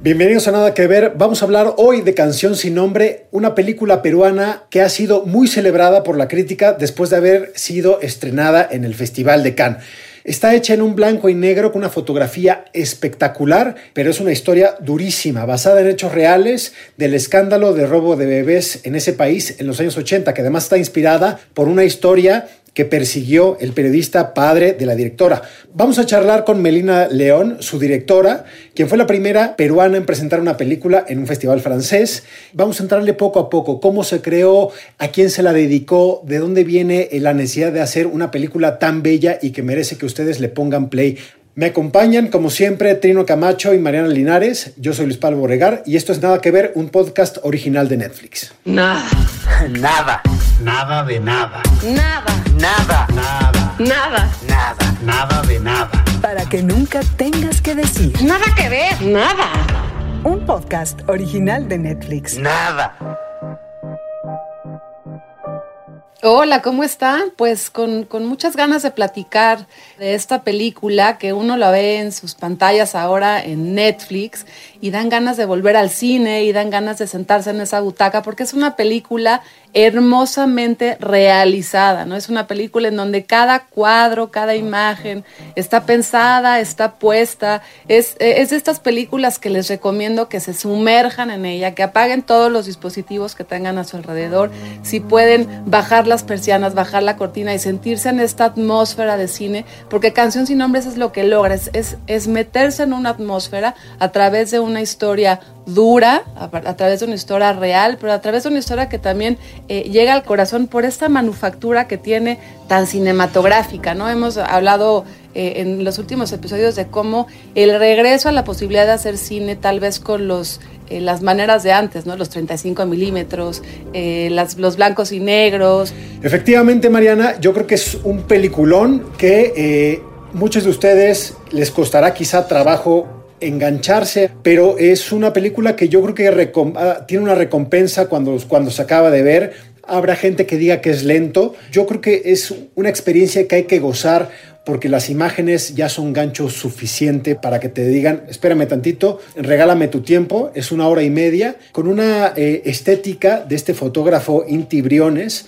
Bienvenidos a Nada que Ver. Vamos a hablar hoy de Canción sin Nombre, una película peruana que ha sido muy celebrada por la crítica después de haber sido estrenada en el Festival de Cannes. Está hecha en un blanco y negro con una fotografía espectacular, pero es una historia durísima, basada en hechos reales del escándalo de robo de bebés en ese país en los años 80, que además está inspirada por una historia que persiguió el periodista padre de la directora. Vamos a charlar con Melina León, su directora, quien fue la primera peruana en presentar una película en un festival francés. Vamos a entrarle poco a poco, cómo se creó, a quién se la dedicó, de dónde viene la necesidad de hacer una película tan bella y que merece que ustedes le pongan play me acompañan, como siempre, Trino Camacho y Mariana Linares. Yo soy Luis Pablo Borregar y esto es Nada que Ver, un podcast original de Netflix. Nada. Nada. Nada de nada. Nada. Nada. Nada. Nada. Nada. Nada de nada. Para que nunca tengas que decir. Nada que ver. Nada. Un podcast original de Netflix. Nada. Hola, ¿cómo están? Pues con, con, muchas ganas de platicar de esta película que uno la ve en sus pantallas ahora en Netflix y dan ganas de volver al cine y dan ganas de sentarse en esa butaca porque es una película hermosamente realizada, ¿no? Es una película en donde cada cuadro, cada imagen está pensada, está puesta. Es, es de estas películas que les recomiendo que se sumerjan en ella, que apaguen todos los dispositivos que tengan a su alrededor. Si pueden bajar las persianas, bajar la cortina y sentirse en esta atmósfera de cine, porque Canción sin Nombres es lo que logra, es, es, meterse en una atmósfera a través de una historia dura, a, través de una historia real, pero a través de una historia que también eh, llega al corazón por esta manufactura que tiene tan cinematográfica, ¿no? Hemos hablado eh, en los últimos episodios de cómo el regreso a la posibilidad de hacer cine tal vez con los eh, las maneras de antes, ¿no? Los 35 milímetros, los blancos y negros. Efectivamente, Mariana, yo creo que es un peliculón que eh, muchos de ustedes les costará quizá trabajo engancharse, pero es una película que yo creo que tiene una recompensa cuando, cuando se acaba de ver. Habrá gente que diga que es lento. Yo creo que es una experiencia que hay que gozar porque las imágenes ya son gancho suficiente para que te digan, espérame tantito, regálame tu tiempo, es una hora y media, con una eh, estética de este fotógrafo Inti Briones,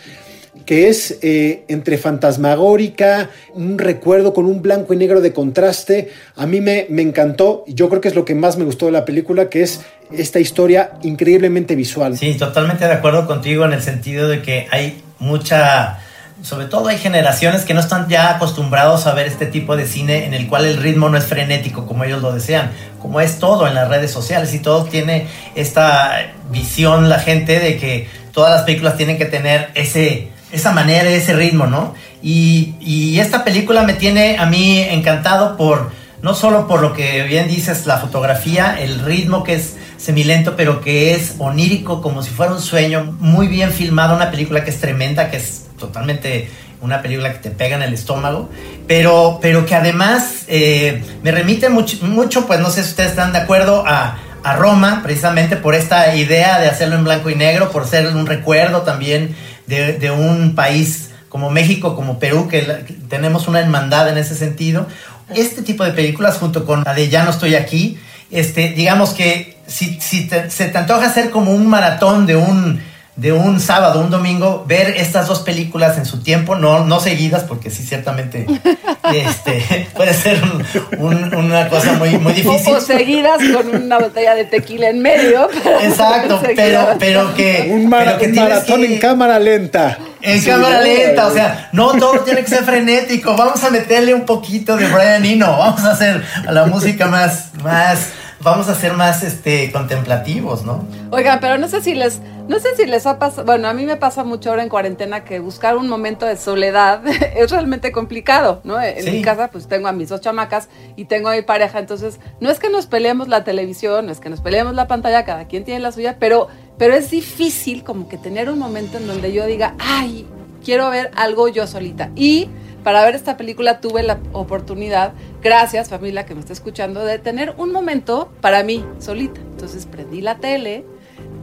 que es eh, entre fantasmagórica, un recuerdo con un blanco y negro de contraste. A mí me, me encantó y yo creo que es lo que más me gustó de la película, que es esta historia increíblemente visual. Sí, totalmente de acuerdo contigo en el sentido de que hay mucha sobre todo hay generaciones que no están ya acostumbrados a ver este tipo de cine en el cual el ritmo no es frenético como ellos lo desean, como es todo en las redes sociales y todo tiene esta visión la gente de que todas las películas tienen que tener ese, esa manera, ese ritmo, ¿no? Y, y esta película me tiene a mí encantado por, no solo por lo que bien dices, la fotografía, el ritmo que es semilento, pero que es onírico, como si fuera un sueño, muy bien filmado, una película que es tremenda, que es totalmente una película que te pega en el estómago, pero, pero que además eh, me remite mucho, mucho, pues no sé si ustedes están de acuerdo, a, a, Roma, precisamente por esta idea de hacerlo en blanco y negro, por ser un recuerdo también de, un país como México, como Perú, que tenemos una hermandad en ese sentido. Este tipo de películas, junto con la de Ya no estoy aquí, este, digamos que si, se te antoja hacer como un maratón de un de un sábado, un domingo, ver estas dos películas en su tiempo, no, no seguidas, porque sí, ciertamente este, puede ser un, un, una cosa muy, muy difícil. O seguidas con una botella de tequila en medio. Exacto, pero, pero que... Un, mar, pero que un maratón que, en cámara lenta. En sí, cámara lenta, o sea, no todo tiene que ser frenético, vamos a meterle un poquito de Brian Eno, vamos a hacer la música más, más, vamos a ser más este, contemplativos, ¿no? Oigan, pero no sé si les no sé si les ha pasado, bueno, a mí me pasa mucho ahora en cuarentena que buscar un momento de soledad es realmente complicado, ¿no? En sí. mi casa pues tengo a mis dos chamacas y tengo a mi pareja, entonces no es que nos peleemos la televisión, no es que nos peleemos la pantalla, cada quien tiene la suya, pero, pero es difícil como que tener un momento en donde yo diga, ay, quiero ver algo yo solita. Y para ver esta película tuve la oportunidad, gracias familia que me está escuchando, de tener un momento para mí solita. Entonces prendí la tele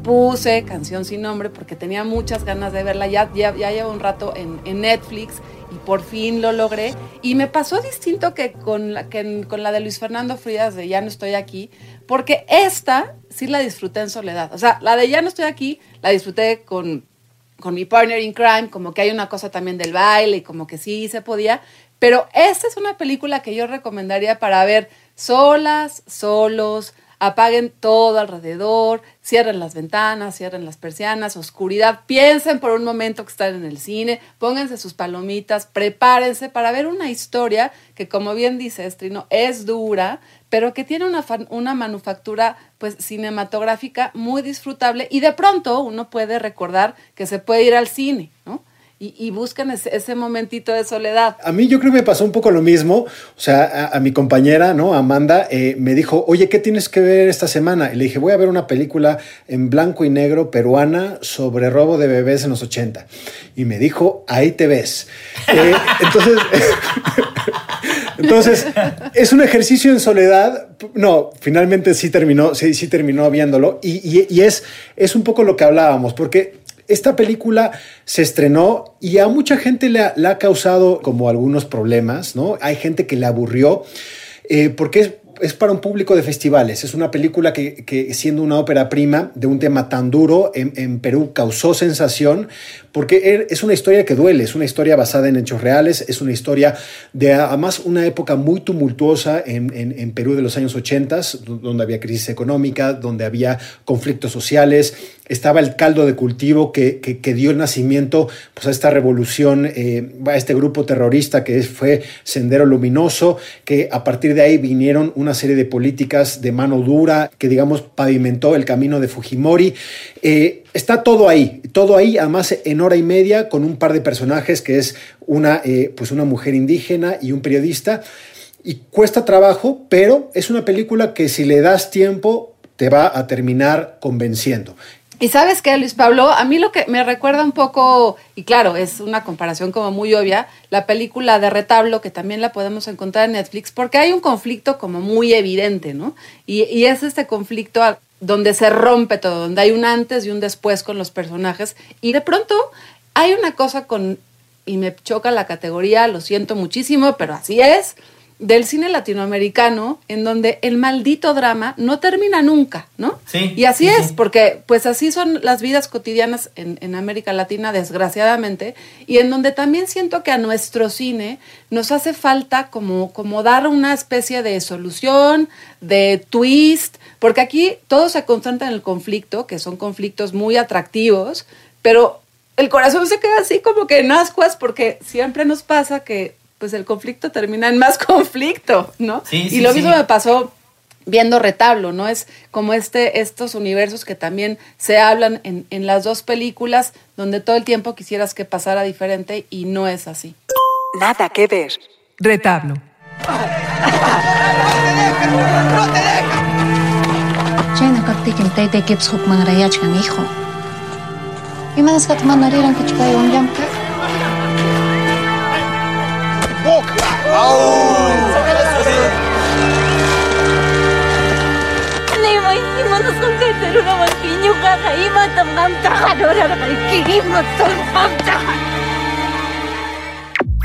puse Canción sin nombre porque tenía muchas ganas de verla. Ya, ya, ya llevo un rato en, Netflix y por fin lo logré. Y me pasó distinto que con la, que con la de Luis Fernando Frías de Ya no estoy aquí, porque esta sí la disfruté en soledad. O sea, la de Ya no estoy aquí la disfruté con, con mi partner in crime, como que hay una cosa también del baile y como que sí se podía. Pero esta es una película que yo recomendaría para ver solas, solos, apaguen todo alrededor, cierren las ventanas, cierren las persianas, oscuridad, piensen por un momento que están en el cine, pónganse sus palomitas, prepárense para ver una historia que como bien dice Estrino, es dura, pero que tiene una, una manufactura pues cinematográfica muy disfrutable y de pronto uno puede recordar que se puede ir al cine, ¿no? y, buscan ese, momentito de soledad. A mí yo creo que me pasó un poco lo mismo. O sea, a, mi compañera, ¿no? Amanda, eh, me dijo, oye, ¿qué tienes que ver esta semana? Y le dije, voy a ver una película en blanco y negro peruana sobre robo de bebés en los 80. Y me dijo, ahí te ves. Eh, entonces... Entonces, es un ejercicio en soledad. No, finalmente sí terminó, sí, sí terminó viéndolo. Y, y, es, es un poco lo que hablábamos, porque esta película se estrenó y a mucha gente le ha, causado como algunos problemas, ¿no? Hay gente que le aburrió eh, porque es para un público de festivales. Es una película que, siendo una ópera prima de un tema tan duro, en, Perú causó sensación, porque er, es una historia que duele, es una historia basada en hechos reales, es una historia de además una época muy tumultuosa en, Perú de los años 80, donde había crisis económica, donde había conflictos sociales, estaba el caldo de cultivo que, dio el nacimiento pues, a esta revolución, eh, a este grupo terrorista que fue Sendero Luminoso, que a partir de ahí vinieron una serie de políticas de mano dura que, digamos, pavimentó el camino de Fujimori. Eh, está todo ahí, todo ahí, además en hora y media, con un par de personajes que es una, eh, pues una mujer indígena y un periodista. Y cuesta trabajo, pero es una película que si le das tiempo te va a terminar convenciendo. Y sabes qué, Luis Pablo, a mí lo que me recuerda un poco, y claro, es una comparación como muy obvia, la película de Retablo, que también la podemos encontrar en Netflix, porque hay un conflicto como muy evidente, ¿no? Y, y es este conflicto donde se rompe todo, donde hay un antes y un después con los personajes, y de pronto hay una cosa con, y me choca la categoría, lo siento muchísimo, pero así es, del cine latinoamericano en donde el maldito drama no termina nunca, ¿no? Sí. Y así es, porque pues así son las vidas cotidianas en, en, América Latina, desgraciadamente, y en donde también siento que a nuestro cine nos hace falta como, como dar una especie de solución, de twist, porque aquí todo se concentra en el conflicto, que son conflictos muy atractivos, pero el corazón se queda así como que en ascuas porque siempre nos pasa que pues el conflicto termina en más conflicto, ¿no? Sí, y lo mismo me pasó viendo Retablo, ¿no? Es como este, estos universos que también se hablan en, en las dos películas, donde todo el tiempo quisieras que pasara diferente y no es así. Nada que ver. Retablo.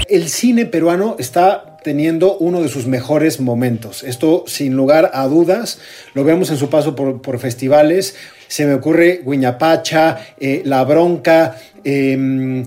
El cine peruano está teniendo uno de sus mejores momentos. Esto, sin lugar a dudas, lo vemos en su paso por, festivales. Se me ocurre Guiñapacha, eh, La Bronca, em,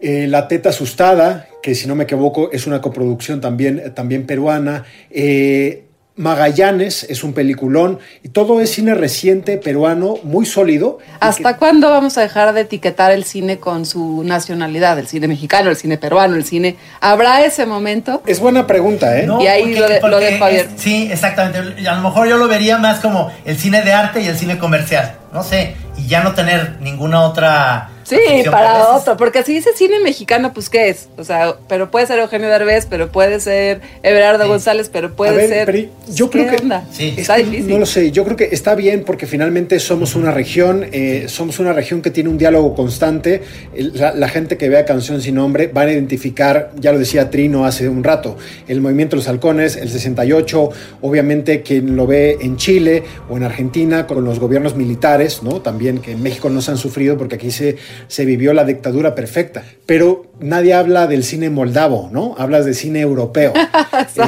eh, La Teta Asustada, que si no me equivoco es una coproducción también, también peruana. Eh, Magallanes es un peliculón y todo es cine reciente peruano muy sólido. ¿Hasta cuándo vamos a dejar de etiquetar el cine con su nacionalidad? El cine mexicano, el cine peruano, el cine. ¿Habrá ese momento? Es buena pregunta, ¿eh? y ahí lo, de, dejo sí, exactamente. A lo mejor yo lo vería más como el cine de arte y el cine comercial. No sé. Y ya no tener ninguna otra Sí, para otro, porque si dice cine mexicano, pues ¿qué es? O sea, pero puede ser Eugenio Derbez, pero puede ser Everardo González, pero puede ser... yo creo que... Sí. Está difícil. No lo sé, yo creo que está bien porque finalmente somos una región, eh, somos una región que tiene un diálogo constante. La, gente que vea Canción sin Nombre va a identificar, ya lo decía Trino hace un rato, el movimiento de los halcones, el 68, obviamente quien lo ve en Chile o en Argentina con los gobiernos militares, ¿no? También que en México no se han sufrido porque aquí se, se vivió la dictadura perfecta. Pero nadie habla del cine moldavo, ¿no? Hablas de cine europeo.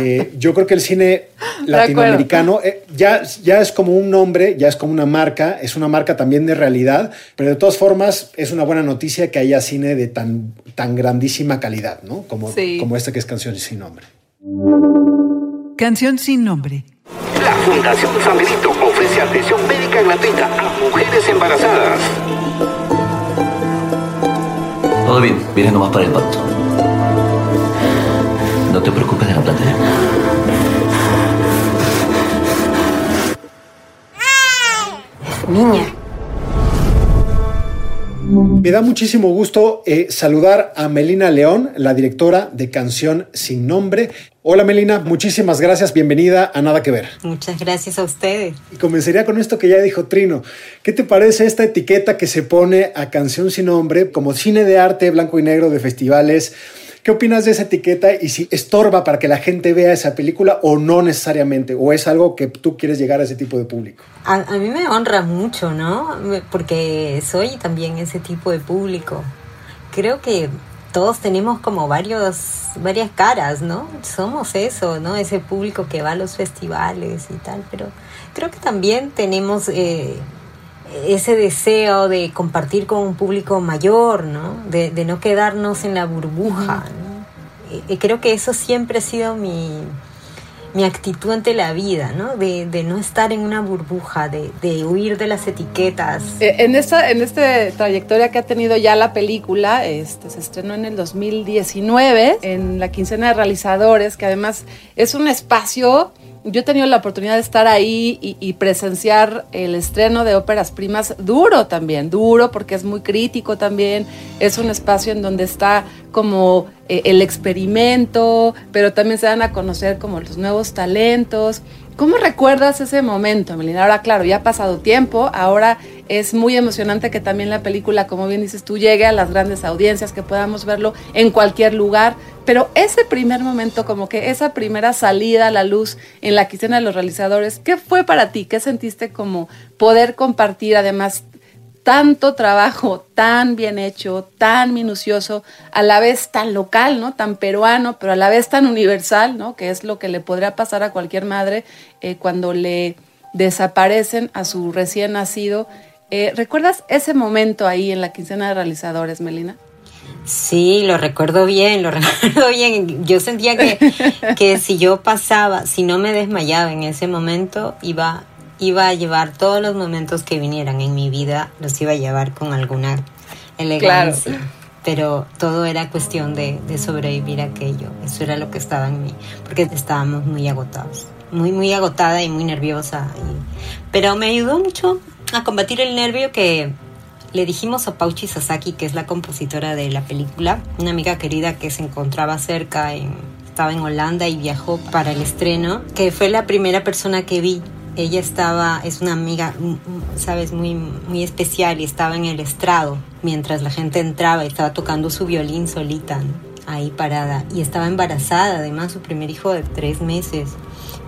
Eh, yo creo que el cine latinoamericano eh, ya, ya es como un nombre, ya es como una marca, es una marca también de realidad, pero de todas formas es una buena noticia que haya cine de tan, tan grandísima calidad, ¿no? Como, como este que es Canción Sin Nombre. Canción Sin Nombre. La Fundación San Benito ofrece atención médica gratuita a mujeres embarazadas. Todo bien, vienes nomás para el pacto. No te preocupes de la plata. Niña. Me da muchísimo gusto eh, saludar a Melina León, la directora de Canción Sin Nombre. Hola Melina, muchísimas gracias, bienvenida a Nada que Ver. Muchas gracias a ustedes. Y comenzaría con esto que ya dijo Trino. ¿Qué te parece esta etiqueta que se pone a Canción Sin Nombre como cine de arte blanco y negro de festivales? ¿Qué opinas de esa etiqueta y si estorba para que la gente vea esa película o no necesariamente? ¿O es algo que tú quieres llegar a ese tipo de público? A, a mí me honra mucho, ¿no? Porque soy también ese tipo de público. Creo que todos tenemos como varios, varias caras, ¿no? Somos eso, ¿no? Ese público que va a los festivales y tal, pero creo que también tenemos eh, ese deseo de compartir con un público mayor, ¿no? De, no quedarnos en la burbuja, ¿no? creo que eso siempre ha sido mi, mi actitud ante la vida, ¿no? De, de no estar en una burbuja, de, de, huir de las etiquetas. Eh, en esta, en esta trayectoria que ha tenido ya la película, este, se estrenó en el 2019 en la quincena de realizadores, que además es un espacio yo he tenido la oportunidad de estar ahí y, presenciar el estreno de óperas primas duro también, duro porque es muy crítico también, es un espacio en donde está como eh, el experimento, pero también se dan a conocer como los nuevos talentos. ¿Cómo recuerdas ese momento, Melina? Ahora, claro, ya ha pasado tiempo, ahora es muy emocionante que también la película, como bien dices tú, llegue a las grandes audiencias, que podamos verlo en cualquier lugar, pero ese primer momento, como que esa primera salida a la luz en la quincena de los realizadores, ¿qué fue para ti? ¿Qué sentiste como poder compartir además tanto trabajo tan bien hecho, tan minucioso, a la vez tan local, ¿no? Tan peruano, pero a la vez tan universal, ¿no? Que es lo que le podría pasar a cualquier madre eh, cuando le desaparecen a su recién nacido. Eh, ¿Recuerdas ese momento ahí en la quincena de realizadores, Melina? Sí, lo recuerdo bien, lo recuerdo bien. Yo sentía que, que si yo pasaba, si no me desmayaba en ese momento, iba iba a llevar todos los momentos que vinieran en mi vida, los iba a llevar con alguna elegancia. Pero todo era cuestión de, sobrevivir a aquello. Eso era lo que estaba en mí, porque estábamos muy agotados. Muy, muy agotada y muy nerviosa. pero me ayudó mucho a combatir el nervio que le dijimos a Pauchi Sasaki, que es la compositora de la película, una amiga querida que se encontraba cerca, estaba en Holanda y viajó para el estreno, que fue la primera persona que vi ella estaba, es una amiga, sabes, muy, muy especial y estaba en el estrado mientras la gente entraba y estaba tocando su violín solita, ahí parada. Y estaba embarazada, además, su primer hijo de tres meses.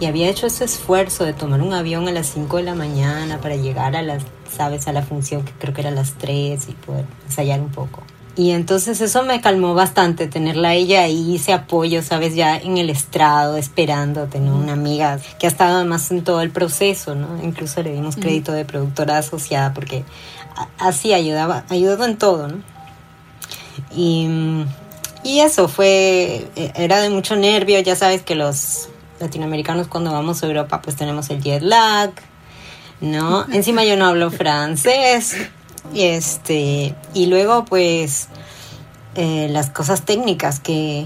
Y había hecho ese esfuerzo de tomar un avión a las 5 de la mañana para llegar a las, sabes, a la función que creo que era a las 3 y poder ensayar un poco. Y entonces eso me calmó bastante, tenerla ella ahí, ese apoyo, sabes, ya en el estrado, esperando, tener una amiga que ha estado además en todo el proceso, ¿no? Incluso le dimos crédito de productora asociada porque así ayudaba, ayudó en todo, ¿no? Y, y eso fue, e, era de mucho nervio, ya sabes que los latinoamericanos cuando vamos a Europa pues tenemos el jet lag, ¿no? Encima yo no hablo francés, y este, y luego pues eh, las cosas técnicas que,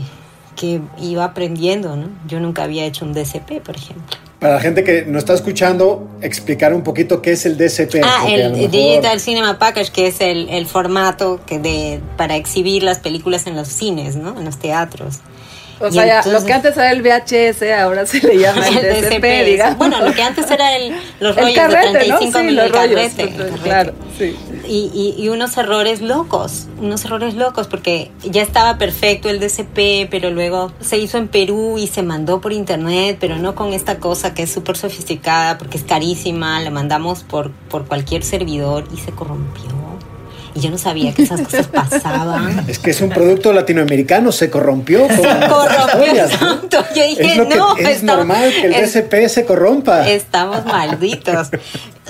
que iba aprendiendo, ¿no? Yo nunca había hecho un DCP, por ejemplo. Para la gente que nos está escuchando, explicar un poquito qué es el DCP. Ah, el Digital Cinema Package, que es el, el formato que de, para exhibir las películas en los cines, ¿no? En los teatros. O sea, lo que antes era el VHS, ahora se le llama el, DCP, digamos. Bueno, lo que antes era el, los rollos de 35 ¿no? sí, carrete, Claro, sí. Y, y, unos errores locos, unos errores locos, porque ya estaba perfecto el DCP, pero luego se hizo en Perú y se mandó por internet, pero no con esta cosa que es súper sofisticada, porque es carísima, la mandamos por, por cualquier servidor y se corrompió y yo no sabía que esas cosas pasaban. Es que es un producto latinoamericano, se corrompió. Se corrompió tanto. Yo dije, es no. Es normal que el DSP se corrompa. Estamos malditos.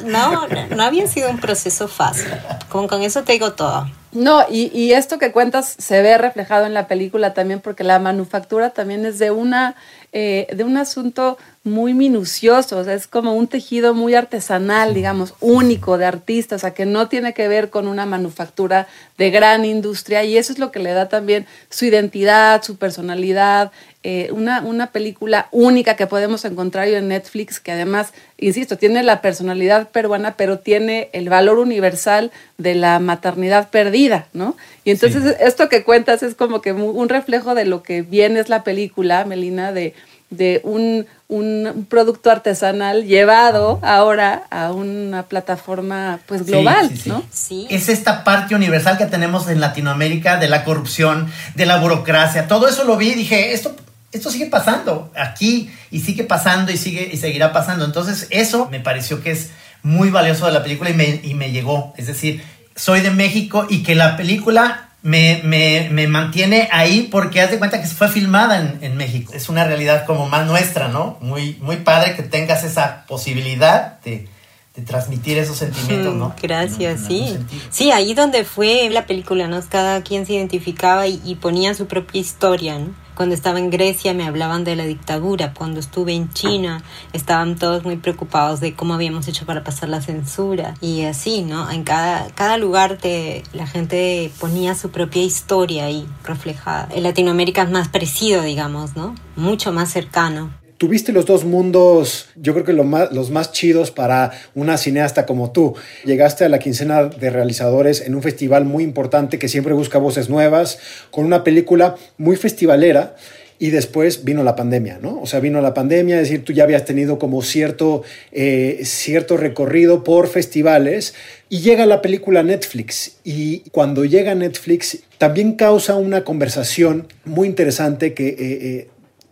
No, no había sido un proceso fácil. Con, con eso te digo todo. No, y, y, esto que cuentas se ve reflejado en la película también porque la manufactura también es de una eh, de un asunto muy minucioso, o sea, es como un tejido muy artesanal, digamos, único de artistas, o sea, que no tiene que ver con una manufactura de gran industria y eso es lo que le da también su identidad, su personalidad, eh, una, una película única que podemos encontrar en Netflix, que además, insisto, tiene la personalidad peruana, pero tiene el valor universal de la maternidad perdida, ¿no? Y entonces esto que cuentas es como que un reflejo de lo que viene es la película, Melina, de, de un, un, producto artesanal llevado ahora a una plataforma pues global, ¿no? Sí. Es esta parte universal que tenemos en Latinoamérica de la corrupción, de la burocracia, todo eso lo vi y dije, esto esto sigue pasando aquí y sigue pasando y sigue y seguirá pasando. Entonces, eso me pareció que es muy valioso de la película y me, y me llegó. Es decir, soy de México y que la película me, me, me, mantiene ahí porque haz de cuenta que fue filmada en, en, México. Es una realidad como más nuestra, ¿no? Muy, muy padre que tengas esa posibilidad de, de transmitir esos sentimientos, ¿no? Gracias, sí. Sí, ahí donde fue la película, ¿no? Cada quien se identificaba y, y ponía su propia historia, ¿no? Cuando estaba en Grecia me hablaban de la dictadura. Cuando estuve en China estaban todos muy preocupados de cómo habíamos hecho para pasar la censura. Y así, ¿no? En cada, cada lugar te, la gente ponía su propia historia ahí reflejada. En Latinoamérica es más parecido, digamos, ¿no? Mucho más cercano tuviste los dos mundos, yo creo que más, los más chidos para una cineasta como tú. Llegaste a la quincena de realizadores en un festival muy importante que siempre busca voces nuevas, con una película muy festivalera. Y después vino la pandemia, ¿no? O sea, vino la pandemia, es decir, tú ya habías tenido como cierto, eh, cierto recorrido por festivales y llega la película Netflix. Y cuando llega Netflix, también causa una conversación muy interesante que, eh, eh,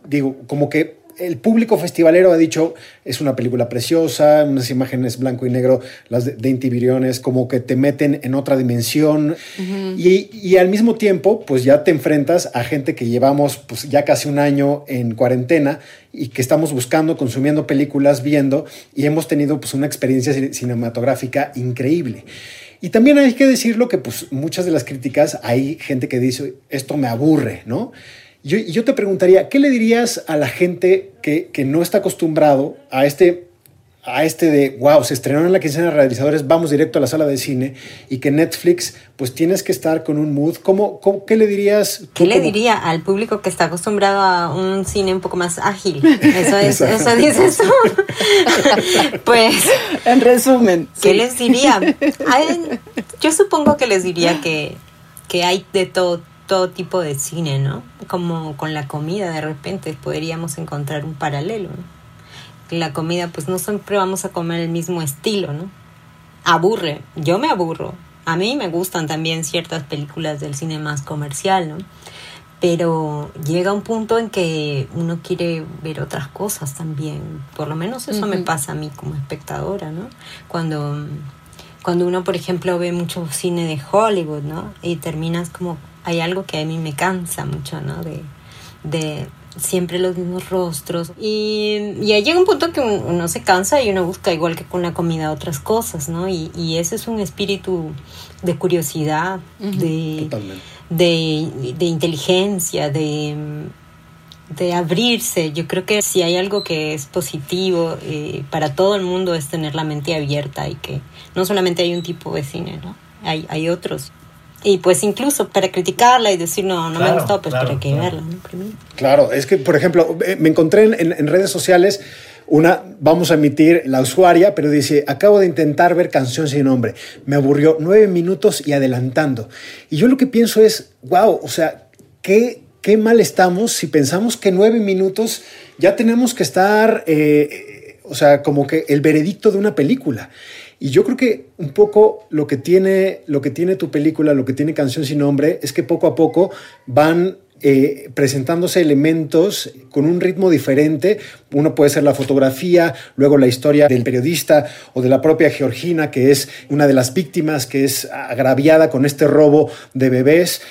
digo, como que el público festivalero ha dicho, es una película preciosa, unas imágenes blanco y negro, las de, de como que te meten en otra dimensión. y, y, al mismo tiempo, pues ya te enfrentas a gente que llevamos pues ya casi un año en cuarentena y que estamos buscando, consumiendo películas, viendo, y hemos tenido pues una experiencia cinematográfica increíble. Y también hay que decirlo que pues muchas de las críticas, hay gente que dice, esto me aburre, ¿no? Yo, yo te preguntaría, ¿qué le dirías a la gente que, que no está acostumbrado a este a este de, wow, se estrenaron en la quincena de realizadores, vamos directo a la sala de cine y que Netflix, pues tienes que estar con un mood. ¿Cómo, cómo qué le dirías? ¿Qué le diría al público que está acostumbrado a un cine un poco más ágil? Eso es, eso dices tú. pues. En resumen. ¿Qué les diría? yo supongo que les diría que, que hay de todo todo tipo de cine, ¿no? Como con la comida de repente podríamos encontrar un paralelo. ¿no? La comida, pues no siempre vamos a comer el mismo estilo, ¿no? Aburre, yo me aburro. A mí me gustan también ciertas películas del cine más comercial, ¿no? Pero llega un punto en que uno quiere ver otras cosas también. Por lo menos eso me pasa a mí como espectadora, ¿no? Cuando, cuando uno, por ejemplo, ve mucho cine de Hollywood, ¿no? Y terminas como hay algo que a mí me cansa mucho, ¿no? De, siempre los mismos rostros. Y, y llega un punto que uno se cansa y uno busca, igual que con la comida, otras cosas, ¿no? Y, y ese es un espíritu de curiosidad, de, de, de, inteligencia, de, de abrirse. Yo creo que si hay algo que es positivo eh, para todo el mundo es tener la mente abierta y que no solamente hay un tipo de cine, ¿no? Hay, hay otros y pues incluso para criticarla y decir no, no me gustó, pues para que verla. Claro, es que, por ejemplo, eh, me encontré en, redes sociales una, vamos a emitir la usuaria, pero dice, acabo de intentar ver Canción sin nombre, me aburrió nueve minutos y adelantando. Y yo lo que pienso es, wow, o sea, qué, qué mal estamos si pensamos que nueve minutos ya tenemos que estar, eh, o sea, como que el veredicto de una película. Y yo creo que un poco lo que tiene, lo que tiene tu película, lo que tiene Canción sin nombre, es que poco a poco van eh, presentándose elementos con un ritmo diferente. Uno puede ser la fotografía, luego la historia del periodista o de la propia Georgina, que es una de las víctimas, que es agraviada con este robo de bebés.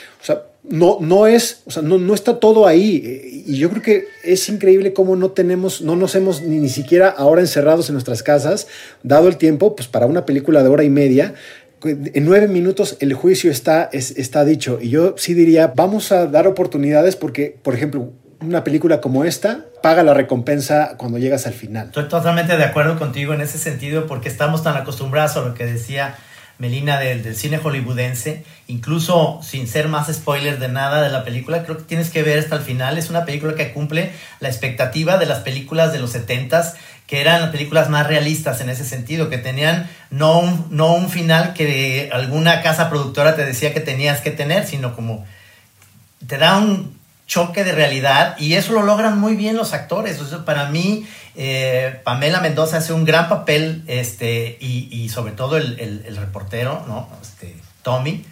No, no es, o sea, no, no, está todo ahí. Y yo creo que es increíble cómo no tenemos, no nos hemos ni, ni siquiera ahora encerrados en nuestras casas, dado el tiempo, pues para una película de hora y media, en nueve minutos el juicio está, está dicho. Y yo sí diría, vamos a dar oportunidades porque, por ejemplo, una película como esta paga la recompensa cuando llegas al final. Estoy totalmente de acuerdo contigo en ese sentido porque estamos tan acostumbrados a lo que decía Melina del, cine hollywoodense, incluso sin ser más spoiler de nada de la película, creo que tienes que ver hasta el final. Es una película que cumple la expectativa de las películas de los 70s, que eran películas más realistas en ese sentido, que tenían no un, no un final que alguna casa productora te decía que tenías que tener, sino como te da un choque de realidad y eso lo logran muy bien los actores. para mí, eh, Pamela Mendoza hace un gran papel este, y, sobre todo el, el, reportero, ¿no? Este, Tommy.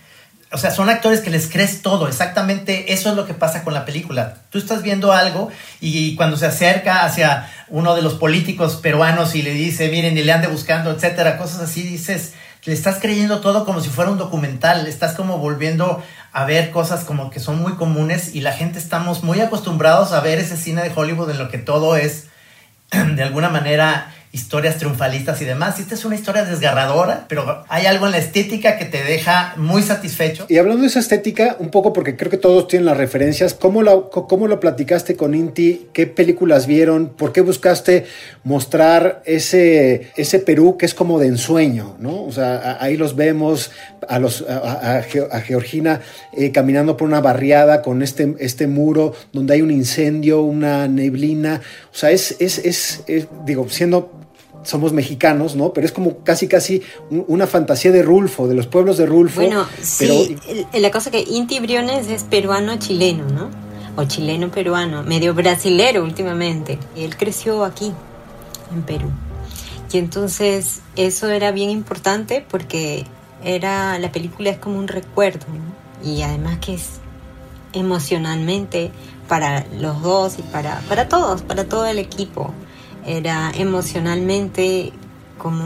O sea, son actores que les crees todo, exactamente eso es lo que pasa con la película. Tú estás viendo algo y cuando se acerca hacia uno de los políticos peruanos y le dice, miren, y le ande buscando, etcétera, cosas así, dices, le estás creyendo todo como si fuera un documental, estás como volviendo a ver cosas como que son muy comunes y la gente estamos muy acostumbrados a ver ese cine de Hollywood en lo que todo es de alguna manera historias triunfalistas y demás. Esta es una historia desgarradora, pero hay algo en la estética que te deja muy satisfecho. Y hablando de esa estética, un poco porque creo que todos tienen las referencias, ¿cómo lo, cómo lo platicaste con Inti? ¿Qué películas vieron? ¿Por qué buscaste mostrar ese, ese Perú que es como de ensueño? ¿no? O sea, ahí los vemos, a, los, a, Georgina eh, caminando por una barriada con este, este muro donde hay un incendio, una neblina. O sea, es, es, es, es digo, siendo somos mexicanos, ¿no? Pero es como casi, casi una fantasía de Rulfo, de los pueblos de Rulfo. Bueno, sí, la cosa que Inti Briones es peruano-chileno, ¿no? O chileno-peruano, medio brasilero últimamente. Él creció aquí, en Perú. Y entonces eso era bien importante porque era la película es como un recuerdo, ¿no? Y además que es emocionalmente para los dos y para, para todos, para todo el equipo era emocionalmente como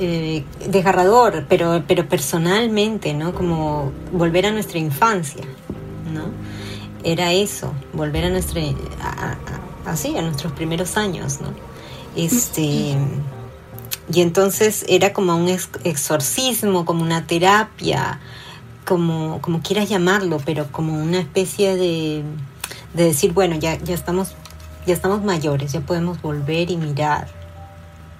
eh, desgarrador, pero, pero personalmente, ¿no? Como volver a nuestra infancia, ¿no? Era eso, volver a nuestra, así, a nuestros primeros años, ¿no? Este, y entonces era como un exorcismo, como una terapia, como, como quieras llamarlo, pero como una especie de, de decir, bueno, ya, ya estamos ya estamos mayores, ya podemos volver y mirar.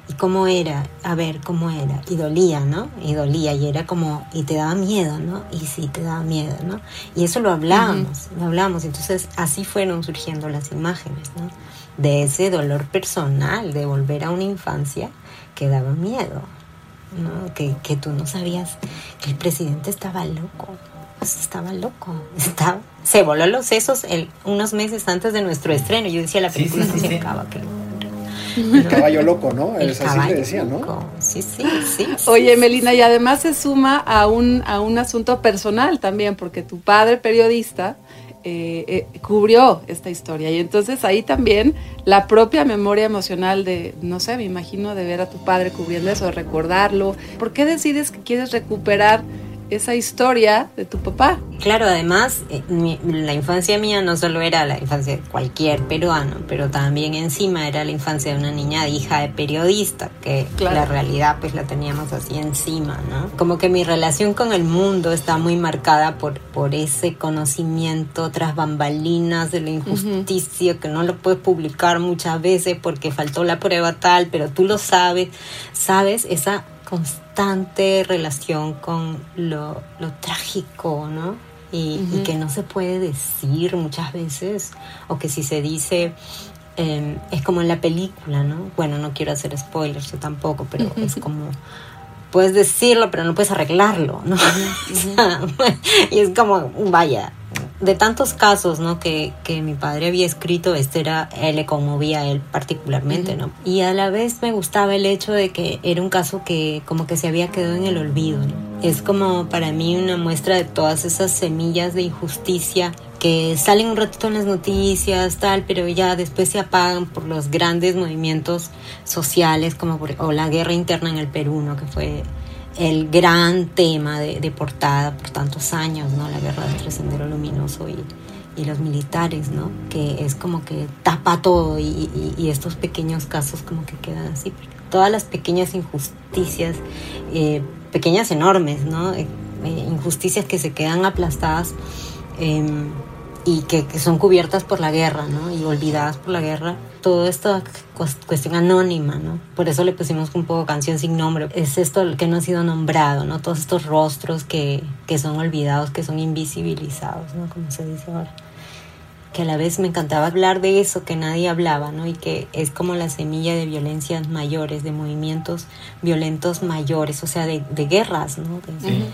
¿Y cómo era? A ver, ¿cómo era? Y dolía, ¿no? Y dolía, y era como, y te daba miedo, ¿no? Y sí, te daba miedo, ¿no? Y eso lo hablábamos, lo hablamos. Entonces, así fueron surgiendo las imágenes, ¿no? De ese dolor personal, de volver a una infancia que daba miedo, ¿no? Que, que tú no sabías que el presidente estaba loco, pues estaba loco, estaba, se voló los sesos el, unos meses antes de nuestro estreno. Yo decía, la película se acaba, que el caballo loco, ¿no? El así le decía, ¿no? Sí, sí, sí. Oye, Melina, y además se suma a un, a un asunto personal también, porque tu padre, periodista, eh, eh, cubrió esta historia. Y entonces ahí también la propia memoria emocional de, no sé, me imagino de ver a tu padre cubriendo eso, de recordarlo. ¿Por qué decides que quieres recuperar esa historia de tu papá. Claro, además, eh, la infancia mía no solo era la infancia de cualquier peruano, pero también encima era la infancia de una niña hija de periodista, que la realidad pues la teníamos así encima, ¿no? Como que mi relación con el mundo está muy marcada por, por ese conocimiento tras bambalinas de la injusticia, que no lo puedes publicar muchas veces porque faltó la prueba tal, pero tú lo sabes, sabes, esa constante relación con lo, lo trágico, ¿no? Y, y, que no se puede decir muchas veces, o que si se dice eh, es como en la película, ¿no? Bueno, no quiero hacer spoilers yo tampoco, pero es como puedes decirlo, pero no puedes arreglarlo, ¿no? y es como, vaya, de tantos casos, ¿no? Que, que, mi padre había escrito, este era, él le conmovía a él particularmente, ¿no? Y a la vez me gustaba el hecho de que era un caso que como que se había quedado en el olvido, ¿no? Es como para mí una muestra de todas esas semillas de injusticia que salen un ratito en las noticias, tal, pero ya después se apagan por los grandes movimientos sociales, como por, o la guerra interna en el Perú, ¿no? Que fue el gran tema de, portada por tantos años, ¿no? La guerra entre Sendero Luminoso y, y los militares, ¿no? Que es como que tapa todo y, estos pequeños casos como que quedan así. Todas las pequeñas injusticias, eh, pequeñas enormes, ¿no? Eh, injusticias que se quedan aplastadas eh, y que, que, son cubiertas por la guerra, ¿no? Y olvidadas por la guerra. Todo esto cuestión anónima, ¿no? Por eso le pusimos un poco canción sin nombre. Es esto que no ha sido nombrado, ¿no? Todos estos rostros que, que son olvidados, que son invisibilizados, ¿no? Como se dice ahora. Que a la vez me encantaba hablar de eso que nadie hablaba, ¿no? Y que es como la semilla de violencias mayores, de movimientos violentos mayores, o sea, de, de guerras, ¿no? De, sí,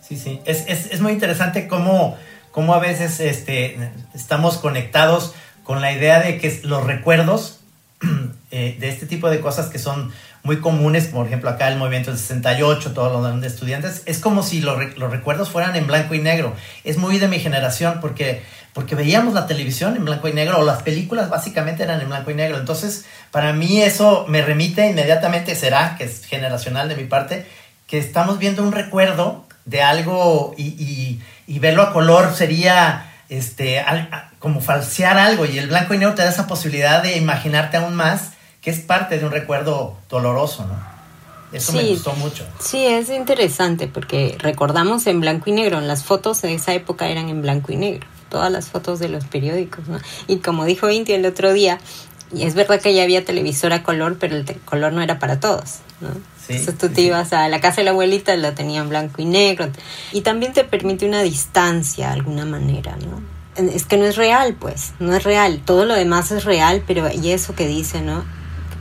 sí, sí. Es, es, es muy interesante cómo cómo a veces este, estamos conectados con la idea de que los recuerdos eh, de este tipo de cosas que son muy comunes, por ejemplo acá el movimiento del 68, todos los grandes estudiantes, es como si los, los, recuerdos fueran en blanco y negro. Es muy de mi generación porque, porque veíamos la televisión en blanco y negro o las películas básicamente eran en blanco y negro. Entonces, para mí eso me remite inmediatamente, será, que es generacional de mi parte, que estamos viendo un recuerdo de algo y, y y verlo a color sería este, al, a, como falsear algo y el blanco y negro te da esa posibilidad de imaginarte aún más que es parte de un recuerdo doloroso, ¿no? Eso sí, me gustó mucho. Sí, es interesante porque recordamos en blanco y negro, las fotos de esa época eran en blanco y negro, todas las fotos de los periódicos, ¿no? Y como dijo Inti el otro día, y es verdad que ya había televisor a color, pero el color no era para todos, ¿no? Sí, Entonces tú te ibas a la casa de la abuelita, lo tenía en blanco y negro. Y también te permite una distancia de alguna manera, ¿no? Es que no es real, pues, no es real. Todo lo demás es real, pero y eso que dice, ¿no?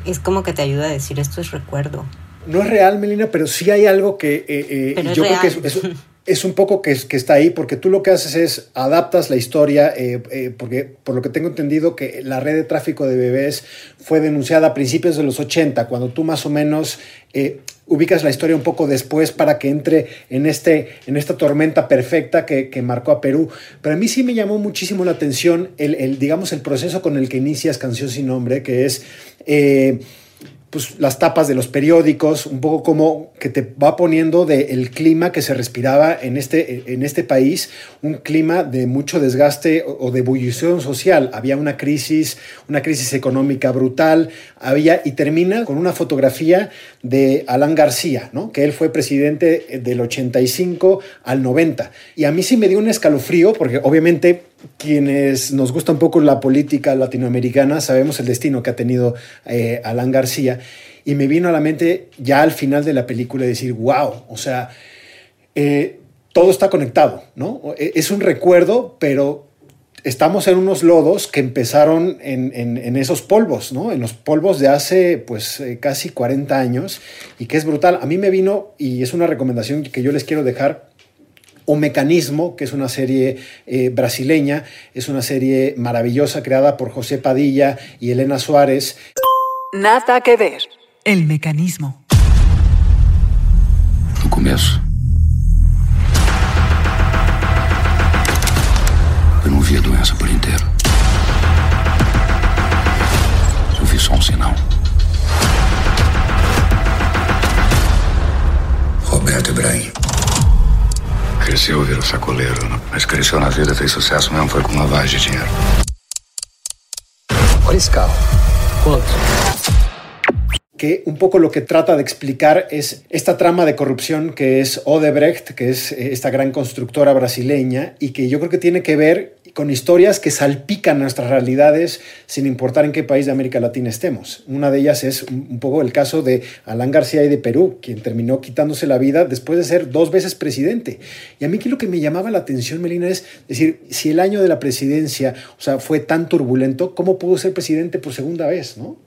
Es como que te ayuda a decir, esto es recuerdo. No es real, Melina, pero sí hay algo que eh, eh, yo real. creo que es, es, es un poco que, que, está ahí, porque tú lo que haces es adaptas la historia, eh, eh, porque por lo que tengo entendido que la red de tráfico de bebés fue denunciada a principios de los 80, cuando tú más o menos eh, ubicas la historia un poco después para que entre en, este, en esta tormenta perfecta que, que, marcó a Perú. Pero a mí sí me llamó muchísimo la atención el, el digamos, el proceso con el que inicias Canción sin Nombre, que es pues, las tapas de los periódicos, un poco como que te va poniendo del el clima que se respiraba en este, en este país, un clima de mucho desgaste o, de ebullición social. Había una crisis, una crisis económica brutal, había, y termina con una fotografía de Alan García, ¿no? que él fue presidente del 85 al 90. Y a mí sí me dio un escalofrío, porque obviamente quienes nos gusta un poco la política latinoamericana sabemos el destino que ha tenido eh, Alan García y me vino a la mente ya al final de la película decir, wow, o sea, eh, todo está conectado, ¿no? Es un recuerdo, pero estamos en unos lodos que empezaron en, en, en, esos polvos, ¿no? En los polvos de hace, pues, eh, casi 40 años y que es brutal. A mí me vino, y es una recomendación que yo les quiero dejar, o Mecanismo, que es una serie eh, brasileña, es una serie maravillosa creada por José Padilla y Elena Suárez. Nada que ver. El mecanismo. No começo, Cresceu, virou sacoleiro, mas cresceu na vida, fez sucesso mesmo, foi com lavagem de dinheiro. Olha esse carro. Quanto? que un poco lo que trata de explicar es esta trama de corrupción que es Odebrecht, que es esta gran constructora brasileña y que yo creo que tiene que ver con historias que salpican nuestras realidades sin importar en qué país de América Latina estemos. Una de ellas es un poco el caso de Alán García y de Perú, quien terminó quitándose la vida después de ser dos veces presidente. Y a mí que lo que me llamaba la atención, Melina, es decir, si el año de la presidencia, o sea, fue tan turbulento, ¿cómo pudo ser presidente por segunda vez, no?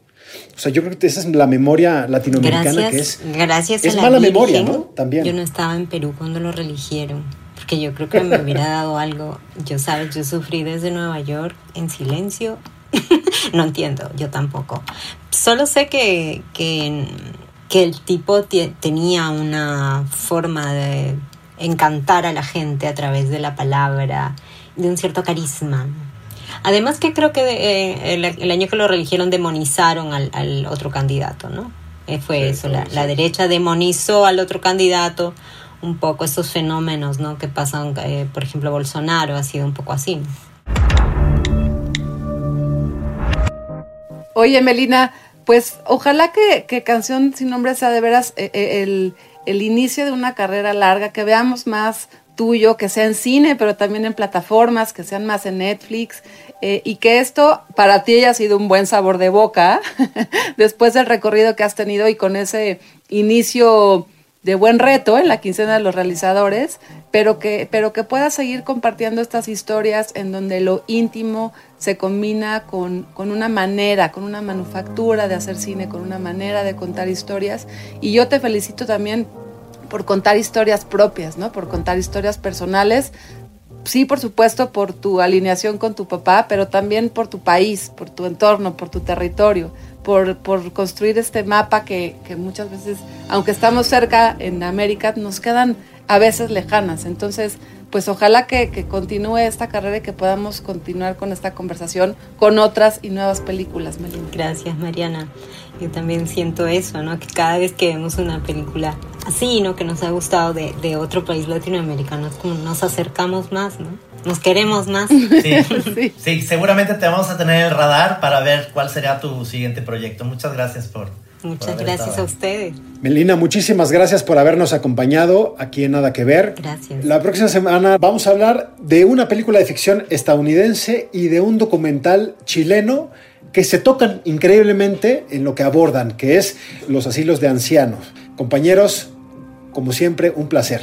O sea, yo creo que esa es la memoria latinoamericana gracias, que es. Gracias es a la mala Virgen, memoria, ¿no? También. Yo no estaba en Perú cuando lo religieron, porque yo creo que me hubiera dado algo. Yo, sabes, yo sufrí desde Nueva York en silencio. no entiendo, yo tampoco. Solo sé que, que, que el tipo tenía una forma de encantar a la gente a través de la palabra, de un cierto carisma. Además que creo que eh, el, el, año que lo religieron demonizaron al, al otro candidato, ¿no? Eh, fue sí, eso, la, sí. la, derecha demonizó al otro candidato, un poco esos fenómenos, ¿no? Que pasan, eh, por ejemplo, Bolsonaro ha sido un poco así. Oye, Melina, pues ojalá que, Canción sin Nombre sea de veras eh, el, el inicio de una carrera larga, que veamos más tuyo, que sea en cine, pero también en plataformas, que sean más en Netflix, eh, y que esto para ti haya sido un buen sabor de boca después del recorrido que has tenido y con ese inicio de buen reto en la quincena de los realizadores, pero que, pero que puedas seguir compartiendo estas historias en donde lo íntimo se combina con, con una manera, con una manufactura de hacer cine, con una manera de contar historias. Y yo te felicito también por contar historias propias, ¿no? Por contar historias personales. Sí, por supuesto, por tu alineación con tu papá, pero también por tu país, por tu entorno, por tu territorio, por, por construir este mapa que, que muchas veces, aunque estamos cerca en América, nos quedan a veces lejanas. Entonces, pues ojalá que, que, continúe esta carrera y que podamos continuar con esta conversación con otras y nuevas películas, Melina. Gracias, Mariana. Yo también siento eso, ¿no? Que cada vez que vemos una película así, ¿no? Que nos ha gustado de, de otro país latinoamericano, es como nos acercamos más, ¿no? Nos queremos más. Sí, sí. sí, seguramente te vamos a tener el radar para ver cuál será tu siguiente proyecto. Muchas gracias por, Muchas gracias a ustedes. Melina, muchísimas gracias por habernos acompañado aquí en Nada que Ver. Gracias. La próxima semana vamos a hablar de una película de ficción estadounidense y de un documental chileno que se tocan increíblemente en lo que abordan, que es los asilos de ancianos. Compañeros, como siempre, un placer.